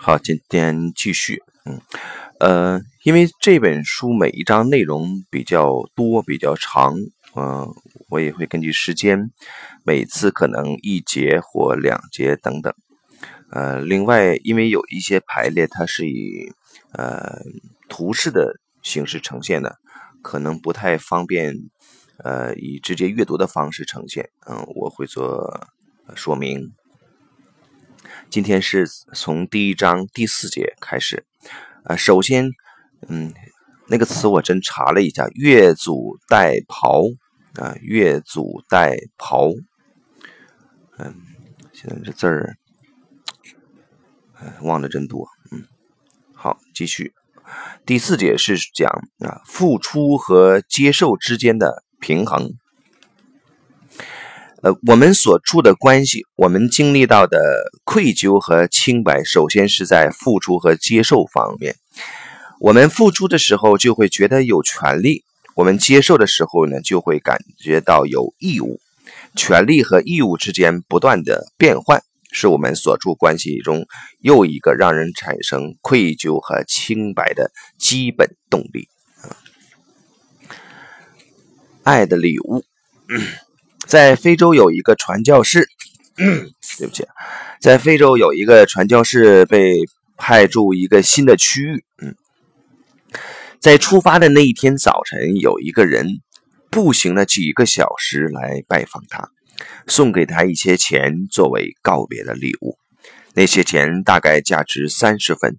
好，今天继续，嗯，呃，因为这本书每一章内容比较多、比较长，嗯，我也会根据时间，每次可能一节或两节等等，呃，另外，因为有一些排列它是以呃图示的形式呈现的，可能不太方便，呃，以直接阅读的方式呈现，嗯，我会做说明。今天是从第一章第四节开始，啊，首先，嗯，那个词我真查了一下，“越俎代庖”啊，“越俎代庖”，嗯，现在这字儿，忘的真多，嗯，好，继续，第四节是讲啊，付出和接受之间的平衡。呃，我们所处的关系，我们经历到的愧疚和清白，首先是在付出和接受方面。我们付出的时候，就会觉得有权利；我们接受的时候呢，就会感觉到有义务。权利和义务之间不断的变换，是我们所处关系中又一个让人产生愧疚和清白的基本动力。爱的礼物。在非洲有一个传教士，对不起，在非洲有一个传教士被派驻一个新的区域。嗯，在出发的那一天早晨，有一个人步行了几个小时来拜访他，送给他一些钱作为告别的礼物。那些钱大概价值三十分。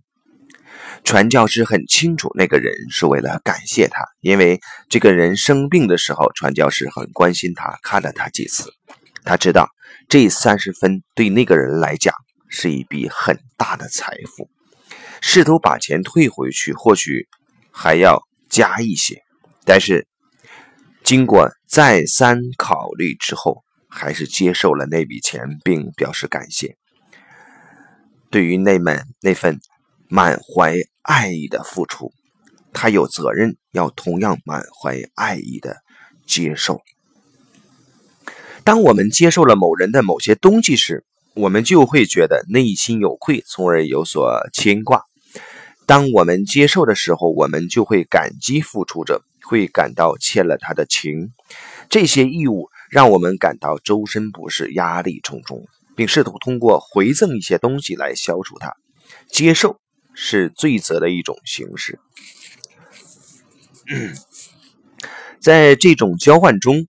传教士很清楚，那个人是为了感谢他，因为这个人生病的时候，传教士很关心他，看了他几次。他知道这三十分对那个人来讲是一笔很大的财富，试图把钱退回去，或许还要加一些。但是经过再三考虑之后，还是接受了那笔钱，并表示感谢。对于那门那份。满怀爱意的付出，他有责任要同样满怀爱意的接受。当我们接受了某人的某些东西时，我们就会觉得内心有愧，从而有所牵挂。当我们接受的时候，我们就会感激付出者，会感到欠了他的情。这些义务让我们感到周身不适、压力重重，并试图通过回赠一些东西来消除它。接受。是罪责的一种形式，在这种交换中，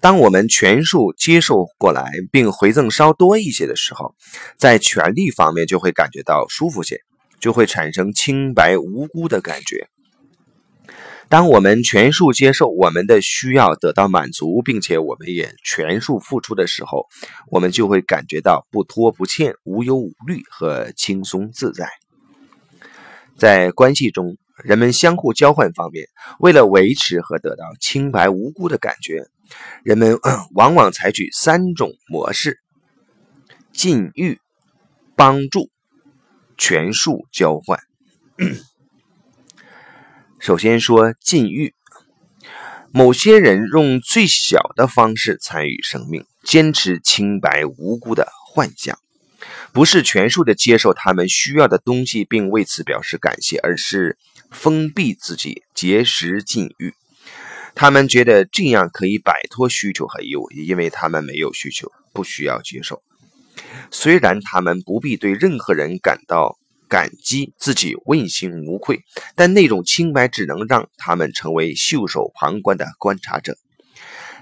当我们全数接受过来，并回赠稍多一些的时候，在权利方面就会感觉到舒服些，就会产生清白无辜的感觉。当我们全数接受我们的需要得到满足，并且我们也全数付出的时候，我们就会感觉到不拖不欠、无忧无虑和轻松自在。在关系中，人们相互交换方面，为了维持和得到清白无辜的感觉，人们往往采取三种模式：禁欲、帮助、权术交换。首先说禁欲，某些人用最小的方式参与生命，坚持清白无辜的幻想。不是全数的接受他们需要的东西，并为此表示感谢，而是封闭自己，节食禁欲。他们觉得这样可以摆脱需求和义务，因为他们没有需求，不需要接受。虽然他们不必对任何人感到感激，自己问心无愧，但那种清白只能让他们成为袖手旁观的观察者。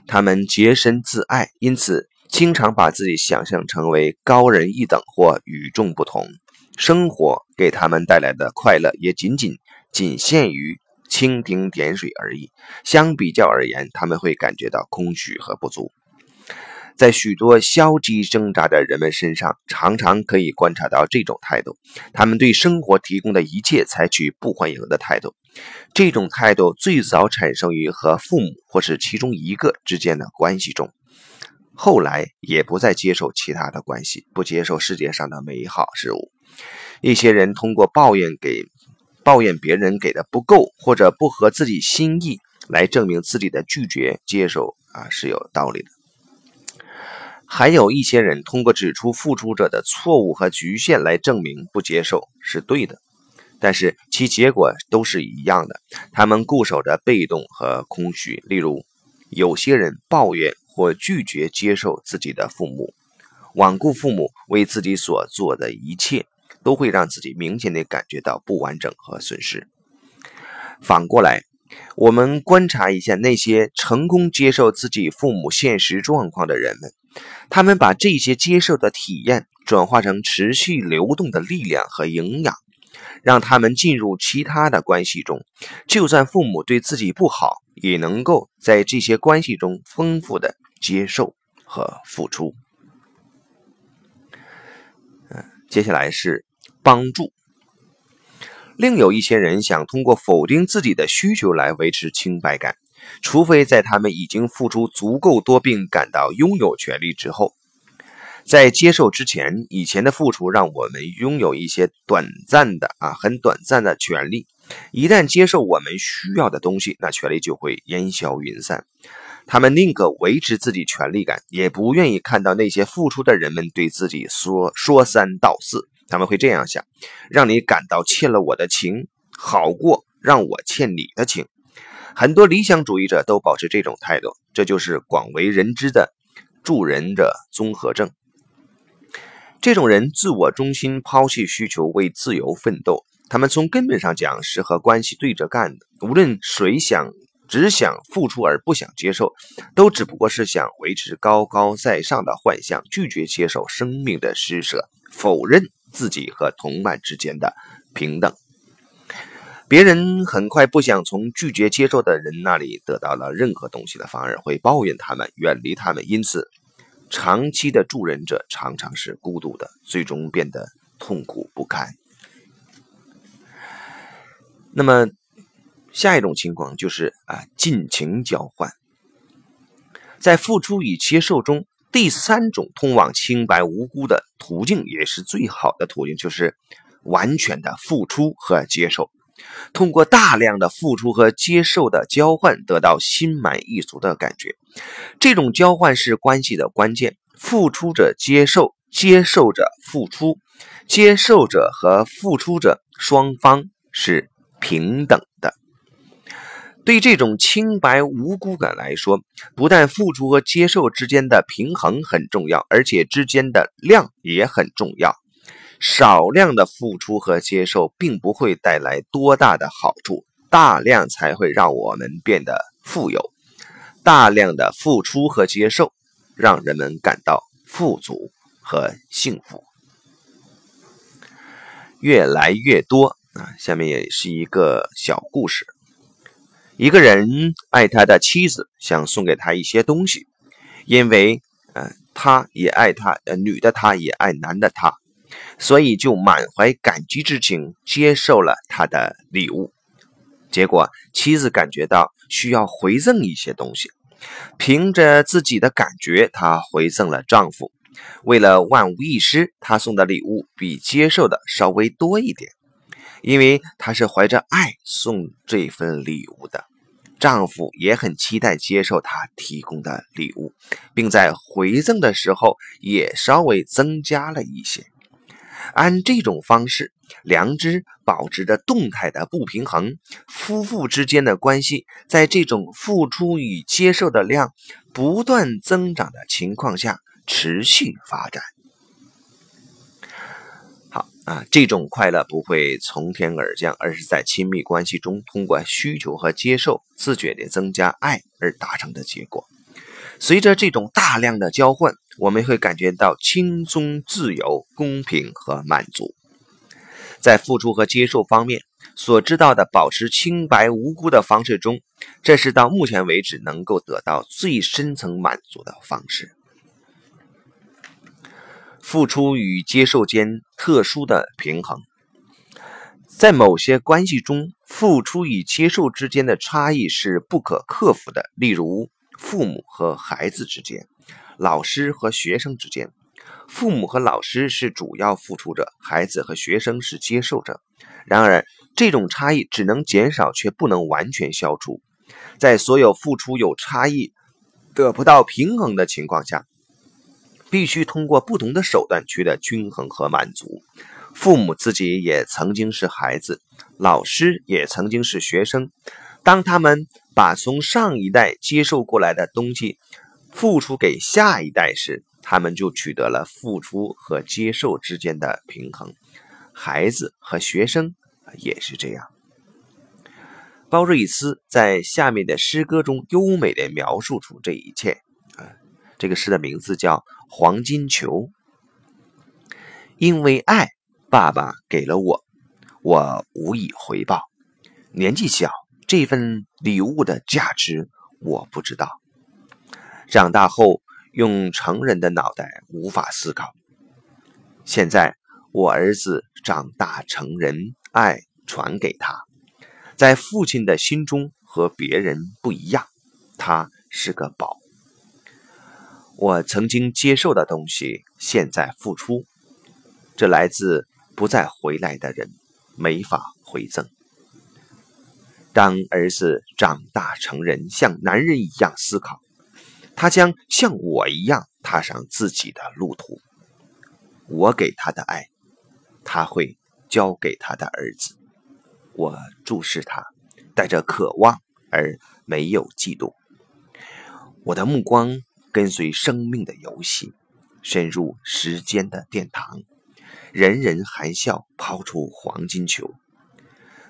他们洁身自爱，因此。经常把自己想象成为高人一等或与众不同，生活给他们带来的快乐也仅仅仅限于蜻蜓点水而已。相比较而言，他们会感觉到空虚和不足。在许多消极挣扎的人们身上，常常可以观察到这种态度：他们对生活提供的一切采取不欢迎的态度。这种态度最早产生于和父母或是其中一个之间的关系中。后来也不再接受其他的关系，不接受世界上的美好事物。一些人通过抱怨给抱怨别人给的不够或者不合自己心意，来证明自己的拒绝接受啊是有道理的。还有一些人通过指出付出者的错误和局限来证明不接受是对的，但是其结果都是一样的。他们固守着被动和空虚。例如，有些人抱怨或拒绝接受自己的父母，罔顾父母为自己所做的一切，都会让自己明显的感觉到不完整和损失。反过来。我们观察一下那些成功接受自己父母现实状况的人们，他们把这些接受的体验转化成持续流动的力量和营养，让他们进入其他的关系中。就算父母对自己不好，也能够在这些关系中丰富的接受和付出。嗯，接下来是帮助。另有一些人想通过否定自己的需求来维持清白感，除非在他们已经付出足够多并感到拥有权利之后，在接受之前，以前的付出让我们拥有一些短暂的啊很短暂的权利。一旦接受我们需要的东西，那权利就会烟消云散。他们宁可维持自己权利感，也不愿意看到那些付出的人们对自己说说三道四。他们会这样想：让你感到欠了我的情，好过让我欠你的情。很多理想主义者都保持这种态度，这就是广为人知的助人者综合症。这种人自我中心，抛弃需求，为自由奋斗。他们从根本上讲是和关系对着干的。无论谁想只想付出而不想接受，都只不过是想维持高高在上的幻象，拒绝接受生命的施舍，否认。自己和同伴之间的平等，别人很快不想从拒绝接受的人那里得到了任何东西的，反而会抱怨他们，远离他们。因此，长期的助人者常常是孤独的，最终变得痛苦不堪。那么，下一种情况就是啊，尽情交换，在付出与接受中。第三种通往清白无辜的途径，也是最好的途径，就是完全的付出和接受。通过大量的付出和接受的交换，得到心满意足的感觉。这种交换是关系的关键。付出者接受，接受者付出，接受者和付出者双方是平等的。对这种清白无辜感来说，不但付出和接受之间的平衡很重要，而且之间的量也很重要。少量的付出和接受并不会带来多大的好处，大量才会让我们变得富有。大量的付出和接受让人们感到富足和幸福。越来越多啊，下面也是一个小故事。一个人爱他的妻子，想送给他一些东西，因为，呃，他也爱他，呃，女的他也爱男的他，所以就满怀感激之情接受了他的礼物。结果，妻子感觉到需要回赠一些东西，凭着自己的感觉，她回赠了丈夫。为了万无一失，她送的礼物比接受的稍微多一点。因为她是怀着爱送这份礼物的，丈夫也很期待接受她提供的礼物，并在回赠的时候也稍微增加了一些。按这种方式，良知保持着动态的不平衡，夫妇之间的关系在这种付出与接受的量不断增长的情况下持续发展。好啊，这种快乐不会从天而降，而是在亲密关系中通过需求和接受，自觉地增加爱而达成的结果。随着这种大量的交换，我们会感觉到轻松、自由、公平和满足。在付出和接受方面所知道的保持清白无辜的方式中，这是到目前为止能够得到最深层满足的方式。付出与接受间特殊的平衡，在某些关系中，付出与接受之间的差异是不可克服的。例如，父母和孩子之间，老师和学生之间，父母和老师是主要付出者，孩子和学生是接受者。然而，这种差异只能减少，却不能完全消除。在所有付出有差异、得不到平衡的情况下。必须通过不同的手段取得均衡和满足。父母自己也曾经是孩子，老师也曾经是学生。当他们把从上一代接受过来的东西付出给下一代时，他们就取得了付出和接受之间的平衡。孩子和学生也是这样。包瑞斯在下面的诗歌中优美地描述出这一切。啊，这个诗的名字叫《黄金球》。因为爱，爸爸给了我，我无以回报。年纪小，这份礼物的价值我不知道。长大后，用成人的脑袋无法思考。现在，我儿子长大成人，爱传给他。在父亲的心中和别人不一样，他是个宝。我曾经接受的东西，现在付出，这来自不再回来的人，没法回赠。当儿子长大成人，像男人一样思考，他将像我一样踏上自己的路途。我给他的爱，他会交给他的儿子。我注视他，带着渴望而没有嫉妒。我的目光跟随生命的游戏，深入时间的殿堂。人人含笑抛出黄金球，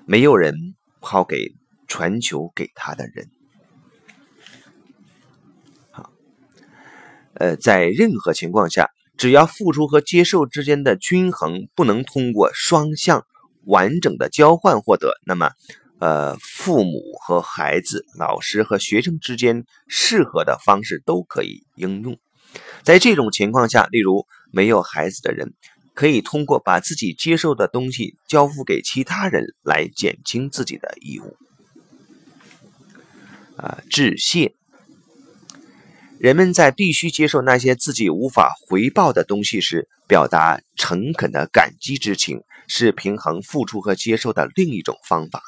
没有人抛给传球给他的人。呃，在任何情况下，只要付出和接受之间的均衡不能通过双向。完整的交换获得，那么，呃，父母和孩子、老师和学生之间适合的方式都可以应用。在这种情况下，例如没有孩子的人，可以通过把自己接受的东西交付给其他人来减轻自己的义务。啊，致谢。人们在必须接受那些自己无法回报的东西时，表达诚恳的感激之情，是平衡付出和接受的另一种方法。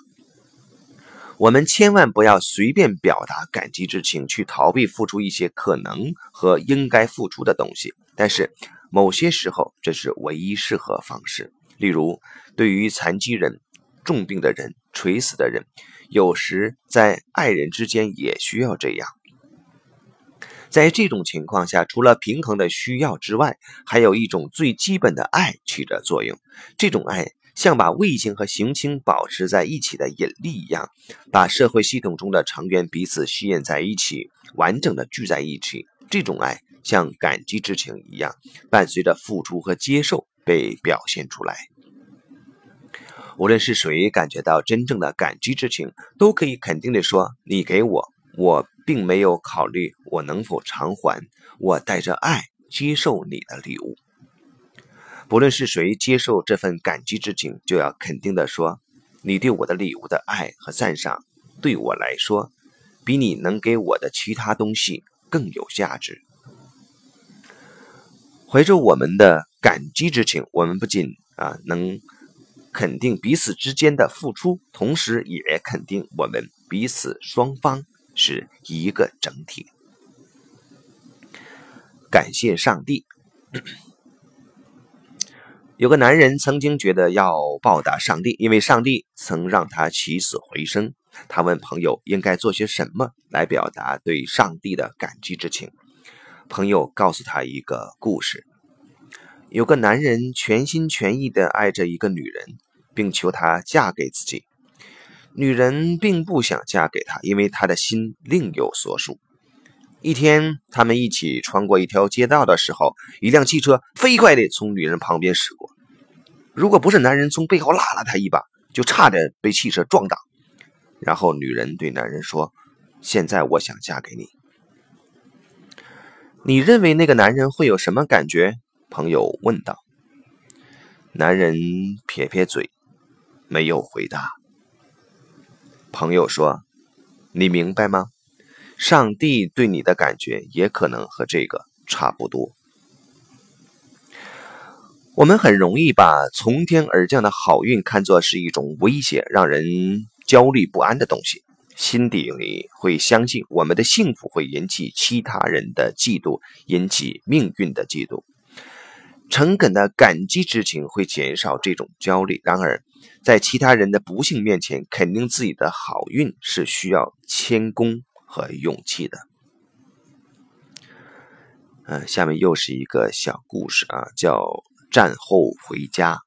我们千万不要随便表达感激之情，去逃避付出一些可能和应该付出的东西。但是，某些时候这是唯一适合方式。例如，对于残疾人、重病的人、垂死的人，有时在爱人之间也需要这样。在这种情况下，除了平衡的需要之外，还有一种最基本的爱起着作用。这种爱像把卫星和行星保持在一起的引力一样，把社会系统中的成员彼此吸引在一起，完整的聚在一起。这种爱像感激之情一样，伴随着付出和接受被表现出来。无论是谁感觉到真正的感激之情，都可以肯定地说：“你给我，我。”并没有考虑我能否偿还。我带着爱接受你的礼物。不论是谁接受这份感激之情，就要肯定的说：你对我的礼物的爱和赞赏，对我来说，比你能给我的其他东西更有价值。怀着我们的感激之情，我们不仅啊能肯定彼此之间的付出，同时也肯定我们彼此双方。是一个整体。感谢上帝。有个男人曾经觉得要报答上帝，因为上帝曾让他起死回生。他问朋友应该做些什么来表达对上帝的感激之情。朋友告诉他一个故事：有个男人全心全意的爱着一个女人，并求她嫁给自己。女人并不想嫁给他，因为他的心另有所属。一天，他们一起穿过一条街道的时候，一辆汽车飞快地从女人旁边驶过。如果不是男人从背后拉了她一把，就差点被汽车撞倒。然后，女人对男人说：“现在我想嫁给你。”你认为那个男人会有什么感觉？朋友问道。男人撇撇嘴，没有回答。朋友说：“你明白吗？上帝对你的感觉也可能和这个差不多。我们很容易把从天而降的好运看作是一种威胁，让人焦虑不安的东西。心底里会相信我们的幸福会引起其他人的嫉妒，引起命运的嫉妒。诚恳的感激之情会减少这种焦虑。然而，在其他人的不幸面前，肯定自己的好运是需要谦恭和勇气的。嗯，下面又是一个小故事啊，叫战后回家。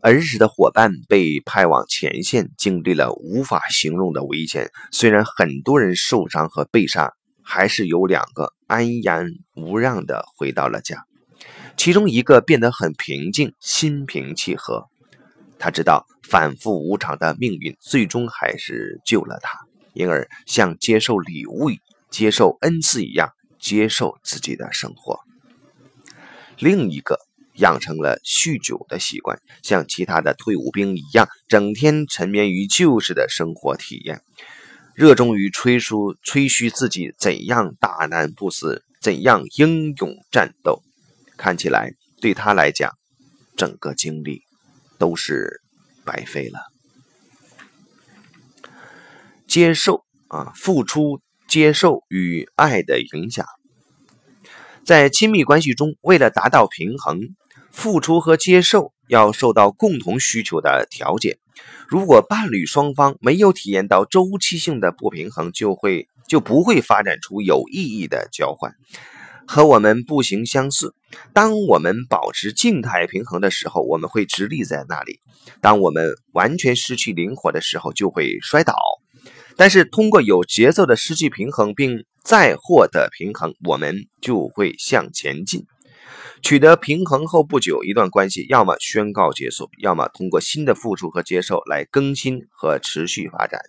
儿时的伙伴被派往前线，经历了无法形容的危险。虽然很多人受伤和被杀，还是有两个安然无恙的回到了家。其中一个变得很平静，心平气和。他知道反复无常的命运最终还是救了他，因而像接受礼物、接受恩赐一样接受自己的生活。另一个。养成了酗酒的习惯，像其他的退伍兵一样，整天沉湎于旧式的生活体验，热衷于吹嘘吹嘘自己怎样大难不死，怎样英勇战斗。看起来对他来讲，整个经历都是白费了。接受啊，付出、接受与爱的影响，在亲密关系中，为了达到平衡。付出和接受要受到共同需求的调节。如果伴侣双方没有体验到周期性的不平衡，就会就不会发展出有意义的交换。和我们步行相似，当我们保持静态平衡的时候，我们会直立在那里；当我们完全失去灵活的时候，就会摔倒。但是通过有节奏的失去平衡，并再获得平衡，我们就会向前进。取得平衡后不久，一段关系要么宣告结束，要么通过新的付出和接受来更新和持续发展。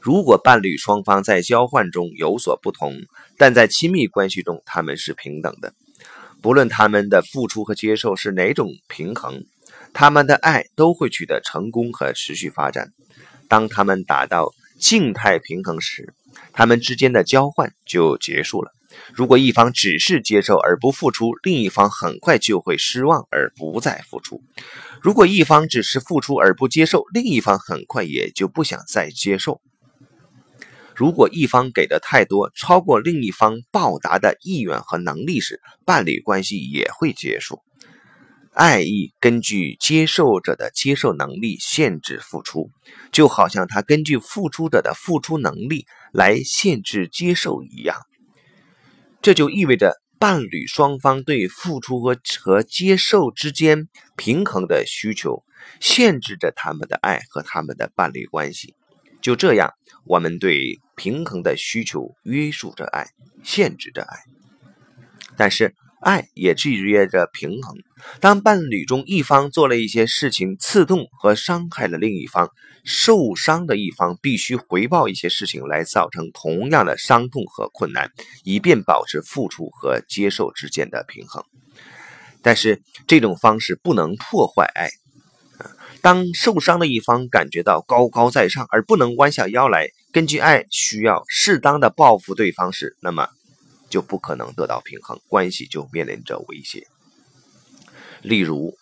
如果伴侣双方在交换中有所不同，但在亲密关系中他们是平等的，不论他们的付出和接受是哪种平衡，他们的爱都会取得成功和持续发展。当他们达到静态平衡时，他们之间的交换就结束了。如果一方只是接受而不付出，另一方很快就会失望而不再付出；如果一方只是付出而不接受，另一方很快也就不想再接受。如果一方给的太多，超过另一方报答的意愿和能力时，伴侣关系也会结束。爱意根据接受者的接受能力限制付出，就好像他根据付出者的付出能力来限制接受一样。这就意味着伴侣双方对付出和和接受之间平衡的需求，限制着他们的爱和他们的伴侣关系。就这样，我们对平衡的需求约束着爱，限制着爱。但是。爱也制约着平衡。当伴侣中一方做了一些事情刺痛和伤害了另一方，受伤的一方必须回报一些事情来造成同样的伤痛和困难，以便保持付出和接受之间的平衡。但是这种方式不能破坏爱。当受伤的一方感觉到高高在上而不能弯下腰来，根据爱需要适当的报复对方时，那么。就不可能得到平衡，关系就面临着威胁。例如，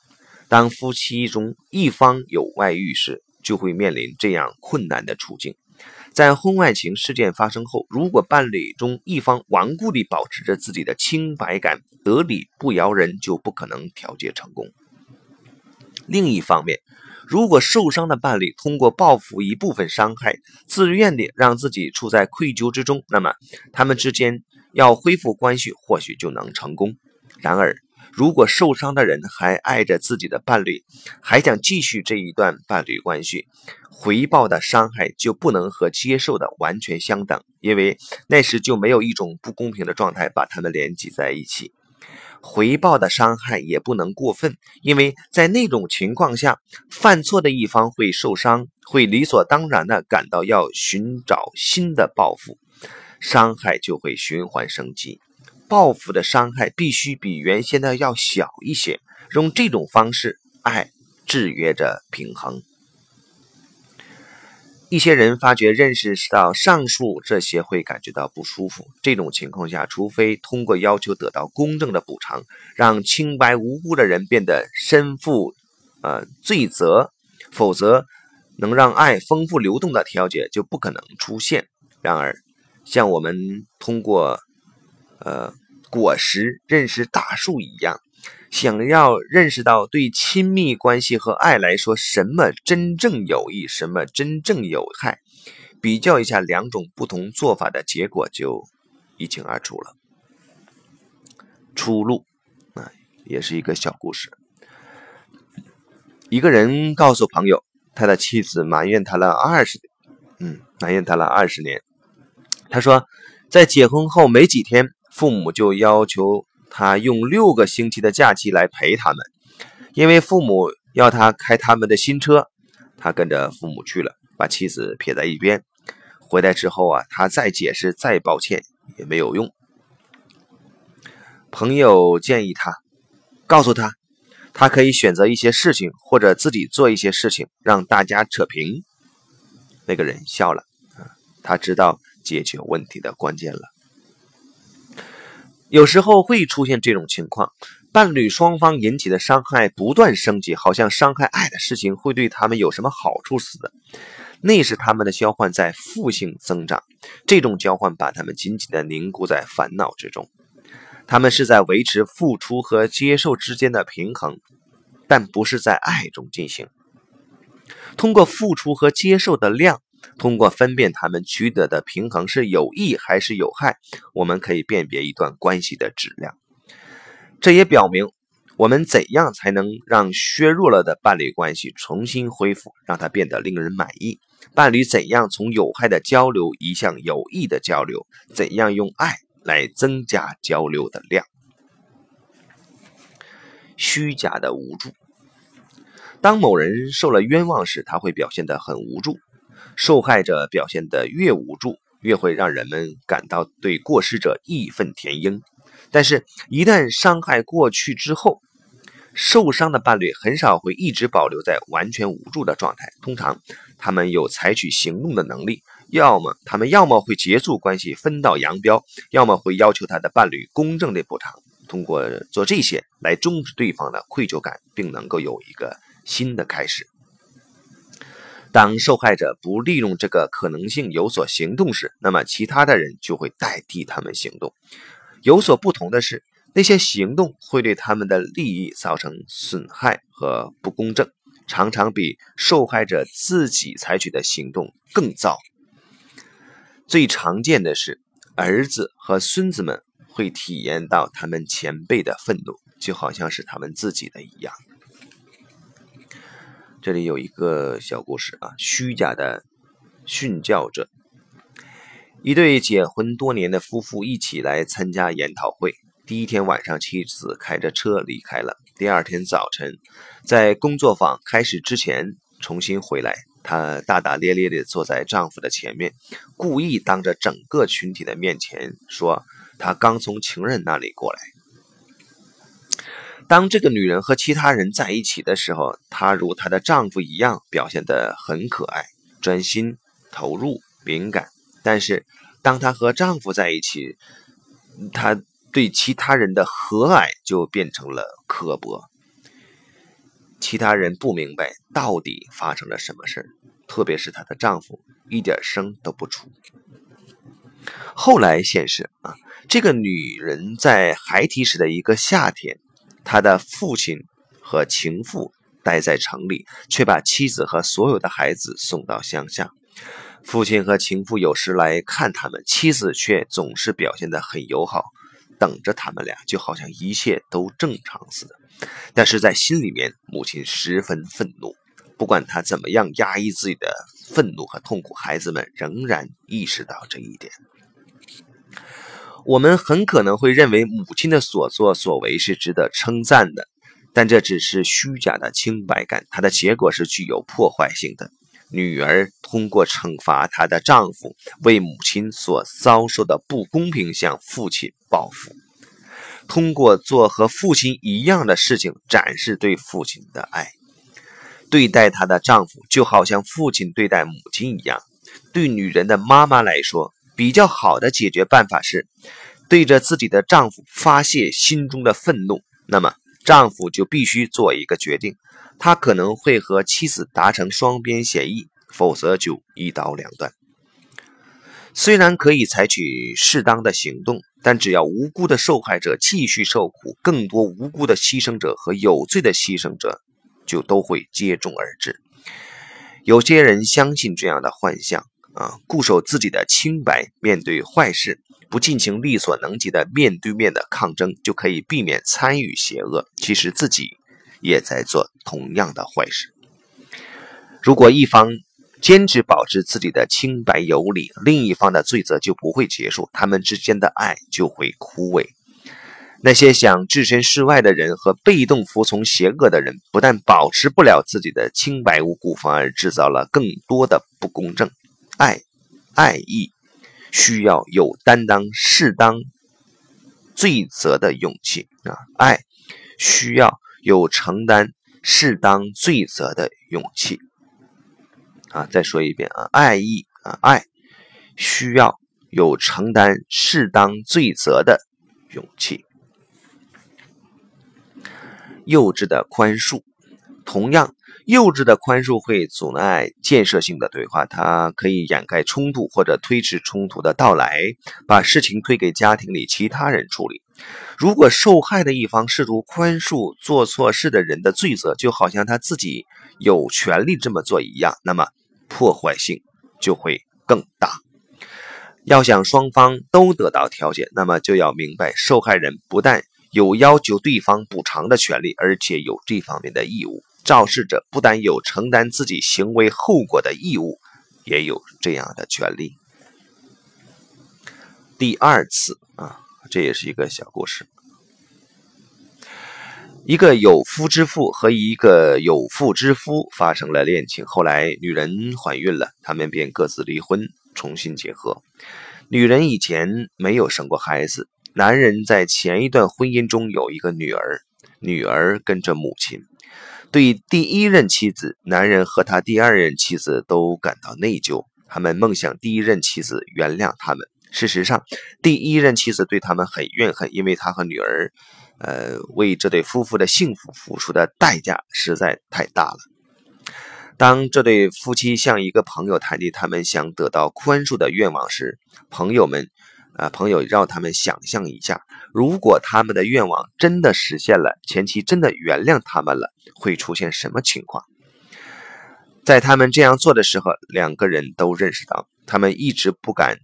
当夫妻中一方有外遇时，就会面临这样困难的处境：在婚外情事件发生后，如果伴侣中一方顽固地保持着自己的清白感，得理不饶人，就不可能调解成功。另一方面，如果受伤的伴侣通过报复一部分伤害，自愿地让自己处在愧疚之中，那么他们之间。要恢复关系，或许就能成功。然而，如果受伤的人还爱着自己的伴侣，还想继续这一段伴侣关系，回报的伤害就不能和接受的完全相等，因为那时就没有一种不公平的状态把他们连接在一起。回报的伤害也不能过分，因为在那种情况下，犯错的一方会受伤，会理所当然地感到要寻找新的报复。伤害就会循环升级，报复的伤害必须比原先的要小一些。用这种方式，爱制约着平衡。一些人发觉认识到上述这些会感觉到不舒服。这种情况下，除非通过要求得到公正的补偿，让清白无辜的人变得身负呃罪责，否则能让爱丰富流动的调节就不可能出现。然而，像我们通过呃果实认识大树一样，想要认识到对亲密关系和爱来说什么真正有益，什么真正有害，比较一下两种不同做法的结果就一清二楚了。出路啊，也是一个小故事。一个人告诉朋友，他的妻子埋怨他了二十嗯，埋怨他了二十年。他说，在结婚后没几天，父母就要求他用六个星期的假期来陪他们，因为父母要他开他们的新车，他跟着父母去了，把妻子撇在一边。回来之后啊，他再解释再抱歉也没有用。朋友建议他，告诉他。他可以选择一些事情，或者自己做一些事情，让大家扯平。那个人笑了，他知道解决问题的关键了。有时候会出现这种情况，伴侣双方引起的伤害不断升级，好像伤害爱的事情会对他们有什么好处似的。那是他们的交换在负性增长，这种交换把他们紧紧的凝固在烦恼之中。他们是在维持付出和接受之间的平衡，但不是在爱中进行。通过付出和接受的量，通过分辨他们取得的平衡是有益还是有害，我们可以辨别一段关系的质量。这也表明，我们怎样才能让削弱了的伴侣关系重新恢复，让它变得令人满意？伴侣怎样从有害的交流移向有益的交流？怎样用爱？来增加交流的量。虚假的无助。当某人受了冤枉时，他会表现得很无助。受害者表现得越无助，越会让人们感到对过失者义愤填膺。但是，一旦伤害过去之后，受伤的伴侣很少会一直保留在完全无助的状态。通常，他们有采取行动的能力。要么他们要么会结束关系，分道扬镳；要么会要求他的伴侣公正的补偿。通过做这些来终止对方的愧疚感，并能够有一个新的开始。当受害者不利用这个可能性有所行动时，那么其他的人就会代替他们行动。有所不同的是，那些行动会对他们的利益造成损害和不公正，常常比受害者自己采取的行动更糟。最常见的是，儿子和孙子们会体验到他们前辈的愤怒，就好像是他们自己的一样。这里有一个小故事啊，虚假的训教者。一对结婚多年的夫妇一起来参加研讨会。第一天晚上，妻子开着车离开了。第二天早晨，在工作坊开始之前重新回来。她大大咧咧地坐在丈夫的前面，故意当着整个群体的面前说：“她刚从情人那里过来。”当这个女人和其他人在一起的时候，她如她的丈夫一样表现得很可爱、专心、投入、敏感。但是，当她和丈夫在一起，她对其他人的和蔼就变成了刻薄。其他人不明白到底发生了什么事特别是她的丈夫一点声都不出。后来显示啊，这个女人在孩提时的一个夏天，他的父亲和情妇待在城里，却把妻子和所有的孩子送到乡下。父亲和情妇有时来看他们，妻子却总是表现得很友好，等着他们俩，就好像一切都正常似的。但是在心里面，母亲十分愤怒。不管她怎么样压抑自己的愤怒和痛苦，孩子们仍然意识到这一点。我们很可能会认为母亲的所作所为是值得称赞的，但这只是虚假的清白感，它的结果是具有破坏性的。女儿通过惩罚她的丈夫，为母亲所遭受的不公平向父亲报复。通过做和父亲一样的事情，展示对父亲的爱。对待她的丈夫，就好像父亲对待母亲一样。对女人的妈妈来说，比较好的解决办法是，对着自己的丈夫发泄心中的愤怒。那么，丈夫就必须做一个决定：他可能会和妻子达成双边协议，否则就一刀两断。虽然可以采取适当的行动，但只要无辜的受害者继续受苦，更多无辜的牺牲者和有罪的牺牲者就都会接踵而至。有些人相信这样的幻象啊，固守自己的清白，面对坏事不进行力所能及的面对面的抗争，就可以避免参与邪恶。其实自己也在做同样的坏事。如果一方，坚持保持自己的清白有理，另一方的罪责就不会结束，他们之间的爱就会枯萎。那些想置身事外的人和被动服从邪恶的人，不但保持不了自己的清白无辜，反而制造了更多的不公正。爱，爱意需要有担当适当罪责的勇气啊！爱需要有承担适当罪责的勇气。啊，再说一遍啊，爱意啊，爱需要有承担适当罪责的勇气。幼稚的宽恕，同样，幼稚的宽恕会阻碍建设性的对话，它可以掩盖冲突或者推迟冲突的到来，把事情推给家庭里其他人处理。如果受害的一方试图宽恕做错事的人的罪责，就好像他自己有权利这么做一样，那么。破坏性就会更大。要想双方都得到调解，那么就要明白，受害人不但有要求对方补偿的权利，而且有这方面的义务；肇事者不但有承担自己行为后果的义务，也有这样的权利。第二次啊，这也是一个小故事。一个有夫之妇和一个有妇之夫发生了恋情，后来女人怀孕了，他们便各自离婚，重新结合。女人以前没有生过孩子，男人在前一段婚姻中有一个女儿，女儿跟着母亲。对第一任妻子，男人和他第二任妻子都感到内疚，他们梦想第一任妻子原谅他们。事实上，第一任妻子对他们很怨恨，因为他和女儿。呃，为这对夫妇的幸福付出的代价实在太大了。当这对夫妻向一个朋友谈及他们想得到宽恕的愿望时，朋友们，啊，朋友让他们想象一下，如果他们的愿望真的实现了，前妻真的原谅他们了，会出现什么情况？在他们这样做的时候，两个人都认识到，他们一直不敢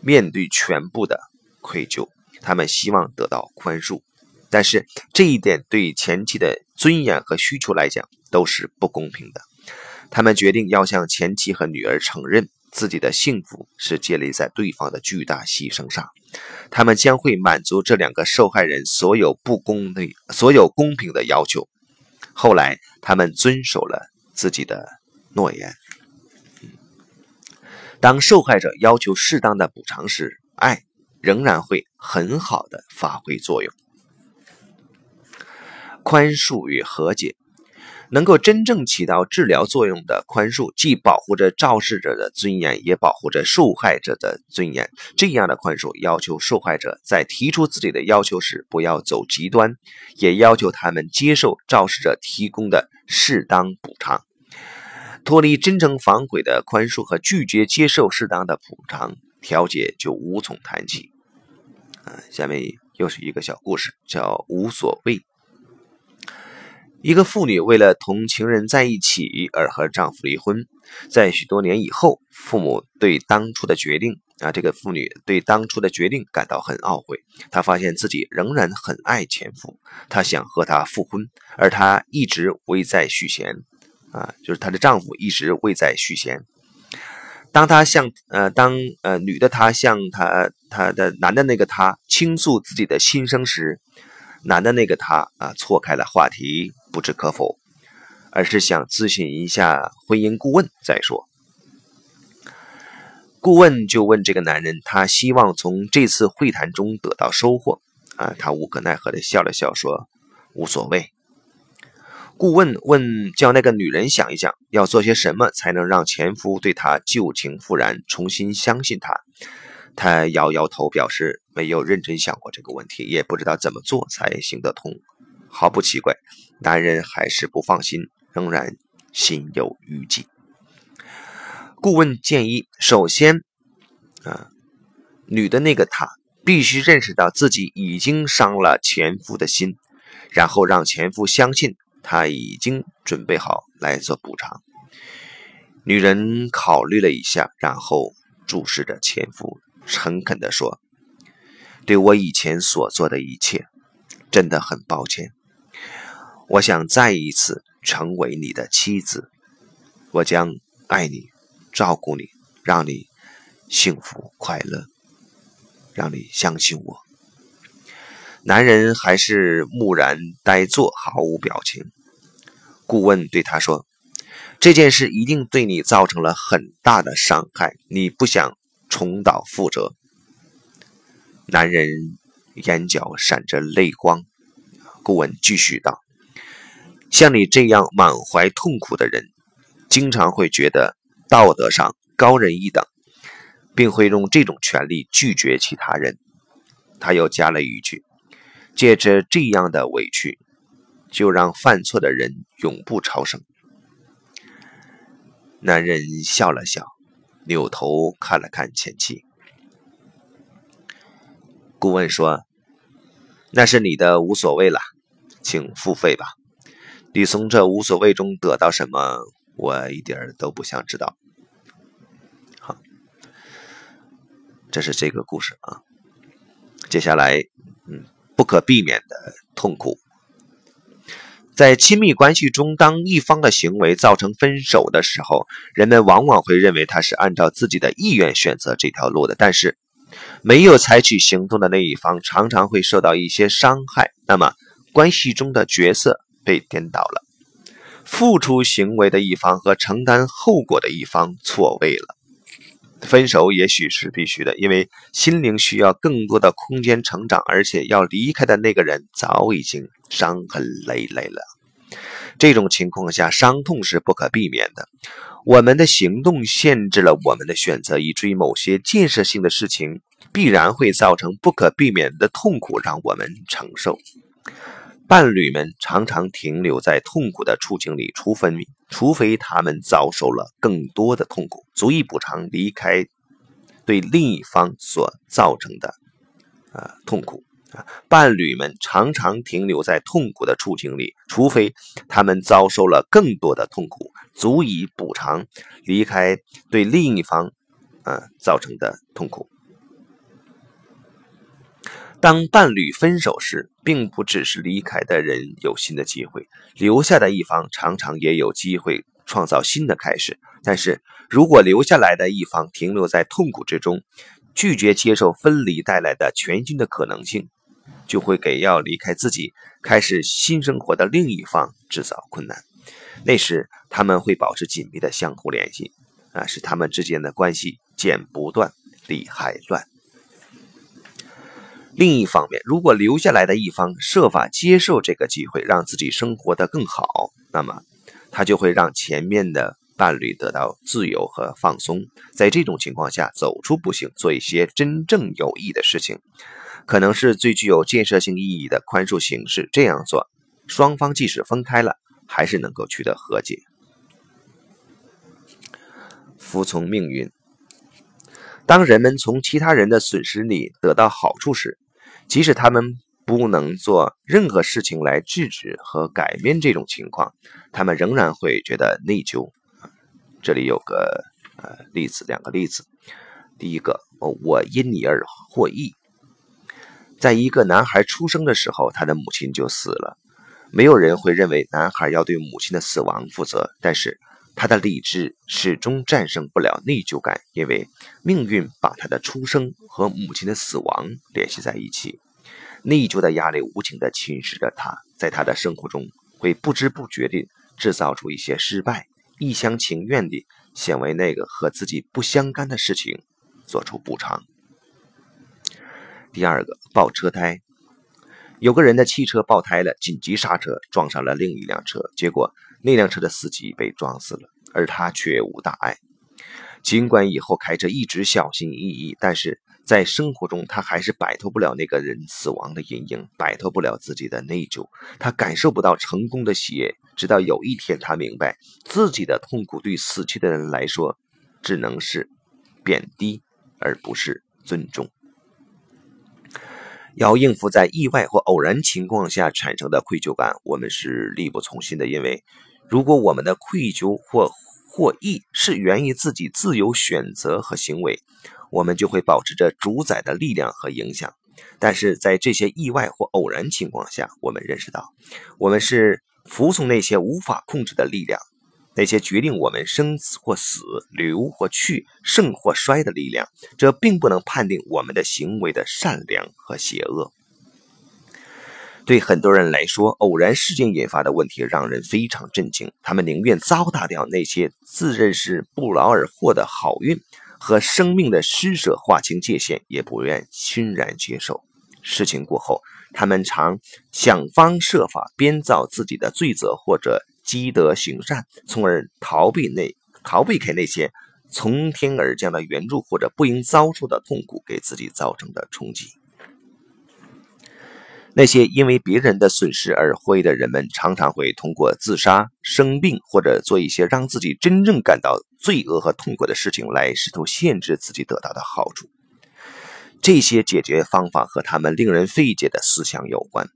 面对全部的愧疚，他们希望得到宽恕。但是这一点对前妻的尊严和需求来讲都是不公平的。他们决定要向前妻和女儿承认自己的幸福是建立在对方的巨大牺牲上。他们将会满足这两个受害人所有不公的、所有公平的要求。后来，他们遵守了自己的诺言。当受害者要求适当的补偿时，爱仍然会很好的发挥作用。宽恕与和解，能够真正起到治疗作用的宽恕，既保护着肇事者的尊严，也保护着受害者的尊严。这样的宽恕要求受害者在提出自己的要求时不要走极端，也要求他们接受肇事者提供的适当补偿。脱离真诚反悔的宽恕和拒绝接受适当的补偿，调解就无从谈起。啊，下面又是一个小故事，叫无所谓。一个妇女为了同情人在一起而和丈夫离婚，在许多年以后，父母对当初的决定啊，这个妇女对当初的决定感到很懊悔。她发现自己仍然很爱前夫，她想和他复婚，而她一直未在续弦啊，就是她的丈夫一直未在续弦。当她向呃，当呃女的她向她她的男的那个他倾诉自己的心声时，男的那个他啊错开了话题。不置可否，而是想咨询一下婚姻顾问再说。顾问就问这个男人，他希望从这次会谈中得到收获啊？他无可奈何的笑了笑，说无所谓。顾问问叫那个女人想一想，要做些什么才能让前夫对她旧情复燃，重新相信她。她摇摇头，表示没有认真想过这个问题，也不知道怎么做才行得通。毫不奇怪，男人还是不放心，仍然心有余悸。顾问建议，首先，啊，女的那个她必须认识到自己已经伤了前夫的心，然后让前夫相信她已经准备好来做补偿。女人考虑了一下，然后注视着前夫，诚恳地说：“对我以前所做的一切，真的很抱歉。”我想再一次成为你的妻子，我将爱你，照顾你，让你幸福快乐，让你相信我。男人还是木然呆坐，毫无表情。顾问对他说：“这件事一定对你造成了很大的伤害，你不想重蹈覆辙。”男人眼角闪着泪光。顾问继续道。像你这样满怀痛苦的人，经常会觉得道德上高人一等，并会用这种权利拒绝其他人。他又加了一句：“借着这样的委屈，就让犯错的人永不超生。”男人笑了笑，扭头看了看前妻。顾问说：“那是你的无所谓了，请付费吧。”你从这无所谓中得到什么？我一点都不想知道。好，这是这个故事啊。接下来，嗯，不可避免的痛苦，在亲密关系中，当一方的行为造成分手的时候，人们往往会认为他是按照自己的意愿选择这条路的。但是，没有采取行动的那一方常常会受到一些伤害。那么，关系中的角色。被颠倒了，付出行为的一方和承担后果的一方错位了。分手也许是必须的，因为心灵需要更多的空间成长，而且要离开的那个人早已经伤痕累累了。这种情况下，伤痛是不可避免的。我们的行动限制了我们的选择，以至于某些建设性的事情必然会造成不可避免的痛苦，让我们承受。伴侣们常常停留在痛苦的处境里，除非除非他们遭受了更多的痛苦，足以补偿离开对另一方所造成的啊痛苦啊。伴侣们常常停留在痛苦的处境里，除非他们遭受了更多的痛苦，足以补偿离开对另一方啊造成的痛苦。当伴侣分手时，并不只是离开的人有新的机会，留下的一方常常也有机会创造新的开始。但是如果留下来的一方停留在痛苦之中，拒绝接受分离带来的全新的可能性，就会给要离开自己、开始新生活的另一方制造困难。那时他们会保持紧密的相互联系，啊，使他们之间的关系剪不断，理还乱。另一方面，如果留下来的一方设法接受这个机会，让自己生活得更好，那么他就会让前面的伴侣得到自由和放松。在这种情况下，走出不幸，做一些真正有益的事情，可能是最具有建设性意义的宽恕形式。这样做，双方即使分开了，还是能够取得和解。服从命运。当人们从其他人的损失里得到好处时，即使他们不能做任何事情来制止和改变这种情况，他们仍然会觉得内疚。这里有个呃例子，两个例子。第一个，我因你而获益。在一个男孩出生的时候，他的母亲就死了。没有人会认为男孩要对母亲的死亡负责，但是他的理智始终战胜不了内疚感，因为命运把他的出生和母亲的死亡联系在一起。内疚的压力无情地侵蚀着他，在他的生活中会不知不觉地制造出一些失败，一厢情愿地想为那个和自己不相干的事情做出补偿。第二个，爆车胎，有个人的汽车爆胎了，紧急刹车，撞上了另一辆车，结果那辆车的司机被撞死了，而他却无大碍。尽管以后开车一直小心翼翼，但是。在生活中，他还是摆脱不了那个人死亡的阴影，摆脱不了自己的内疚，他感受不到成功的喜悦。直到有一天，他明白自己的痛苦对死去的人来说，只能是贬低，而不是尊重。要应付在意外或偶然情况下产生的愧疚感，我们是力不从心的。因为，如果我们的愧疚或获益是源于自己自由选择和行为，我们就会保持着主宰的力量和影响。但是在这些意外或偶然情况下，我们认识到，我们是服从那些无法控制的力量。那些决定我们生或死、留或去、盛或衰的力量，这并不能判定我们的行为的善良和邪恶。对很多人来说，偶然事件引发的问题让人非常震惊。他们宁愿糟蹋掉那些自认是不劳而获的好运和生命的施舍，划清界限，也不愿欣然接受。事情过后，他们常想方设法编造自己的罪责，或者。积德行善，从而逃避那逃避开那些从天而降的援助或者不应遭受的痛苦给自己造成的冲击。那些因为别人的损失而获益的人们，常常会通过自杀、生病或者做一些让自己真正感到罪恶和痛苦的事情来试图限制自己得到的好处。这些解决方法和他们令人费解的思想有关。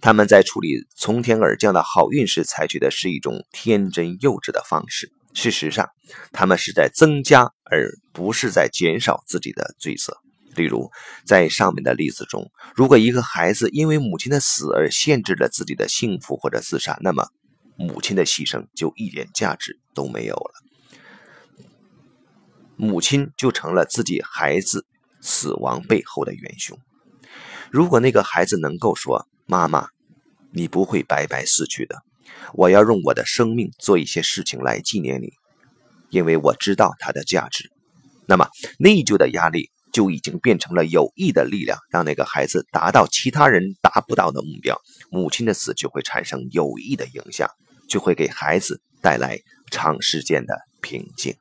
他们在处理从天而降的好运时，采取的是一种天真幼稚的方式。事实上，他们是在增加，而不是在减少自己的罪责。例如，在上面的例子中，如果一个孩子因为母亲的死而限制了自己的幸福或者自杀，那么母亲的牺牲就一点价值都没有了，母亲就成了自己孩子死亡背后的元凶。如果那个孩子能够说，妈妈，你不会白白死去的。我要用我的生命做一些事情来纪念你，因为我知道它的价值。那么，内疚的压力就已经变成了有益的力量，让那个孩子达到其他人达不到的目标。母亲的死就会产生有益的影响，就会给孩子带来长时间的平静。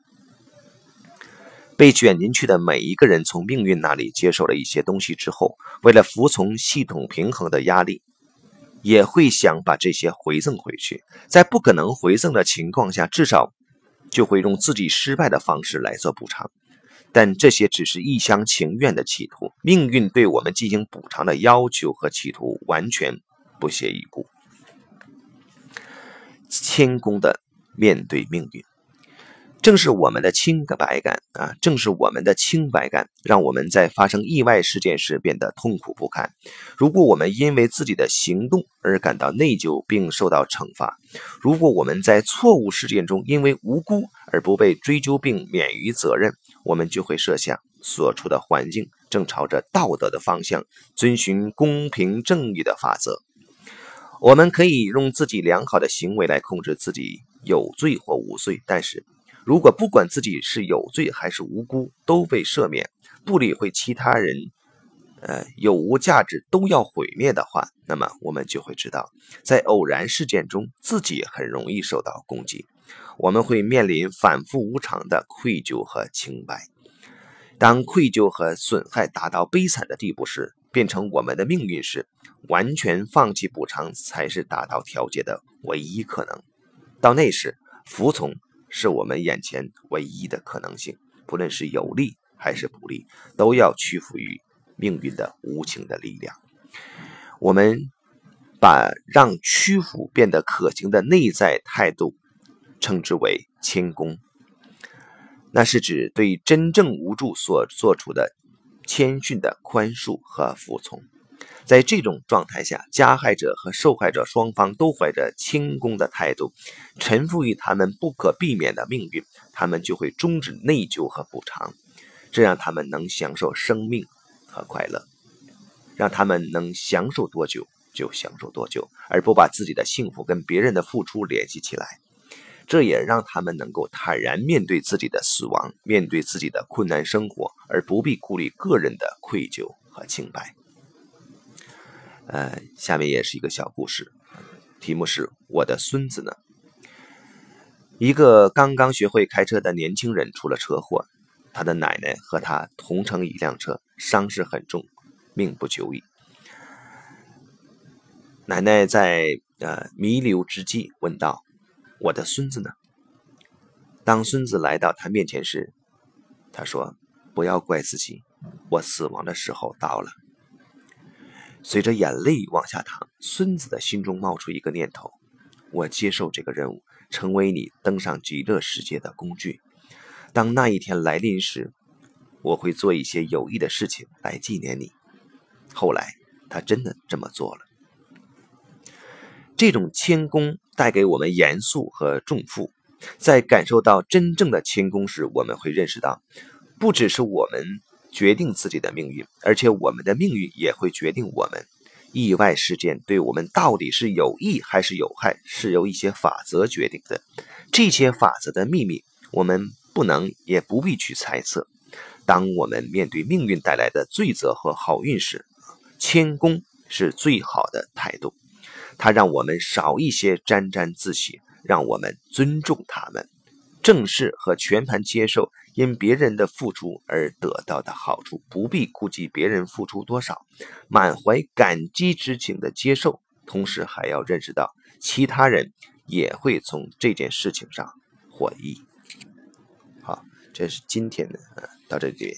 被卷进去的每一个人，从命运那里接受了一些东西之后，为了服从系统平衡的压力，也会想把这些回赠回去。在不可能回赠的情况下，至少就会用自己失败的方式来做补偿。但这些只是一厢情愿的企图，命运对我们进行补偿的要求和企图完全不屑一顾。谦恭的面对命运。正是我们的清白感啊，正是我们的清白感，让我们在发生意外事件时变得痛苦不堪。如果我们因为自己的行动而感到内疚并受到惩罚，如果我们在错误事件中因为无辜而不被追究并免于责任，我们就会设想所处的环境正朝着道德的方向，遵循公平正义的法则。我们可以用自己良好的行为来控制自己有罪或无罪，但是。如果不管自己是有罪还是无辜都被赦免，不理会其他人，呃有无价值都要毁灭的话，那么我们就会知道，在偶然事件中自己很容易受到攻击，我们会面临反复无常的愧疚和清白。当愧疚和损害达到悲惨的地步时，变成我们的命运时，完全放弃补偿才是达到调节的唯一可能。到那时，服从。是我们眼前唯一的可能性，不论是有利还是不利，都要屈服于命运的无情的力量。我们把让屈服变得可行的内在态度称之为谦恭，那是指对真正无助所做出的谦逊的宽恕和服从。在这种状态下，加害者和受害者双方都怀着谦恭的态度，臣服于他们不可避免的命运，他们就会终止内疚和补偿，这让他们能享受生命和快乐，让他们能享受多久就享受多久，而不把自己的幸福跟别人的付出联系起来。这也让他们能够坦然面对自己的死亡，面对自己的困难生活，而不必顾虑个人的愧疚和清白。呃，下面也是一个小故事，题目是我的孙子呢。一个刚刚学会开车的年轻人出了车祸，他的奶奶和他同乘一辆车，伤势很重，命不久矣。奶奶在呃弥留之际问道：“我的孙子呢？”当孙子来到他面前时，他说：“不要怪自己，我死亡的时候到了。”随着眼泪往下淌，孙子的心中冒出一个念头：“我接受这个任务，成为你登上极乐世界的工具。当那一天来临时，我会做一些有益的事情来纪念你。”后来，他真的这么做了。这种谦恭带给我们严肃和重负。在感受到真正的谦恭时，我们会认识到，不只是我们决定自己的命运，而且我们的命运也会决定我们。意外事件对我们到底是有益还是有害，是由一些法则决定的。这些法则的秘密，我们不能也不必去猜测。当我们面对命运带来的罪责和好运时，谦恭是最好的态度。它让我们少一些沾沾自喜。让我们尊重他们，正视和全盘接受因别人的付出而得到的好处，不必顾及别人付出多少，满怀感激之情的接受，同时还要认识到其他人也会从这件事情上获益。好，这是今天的，到这里。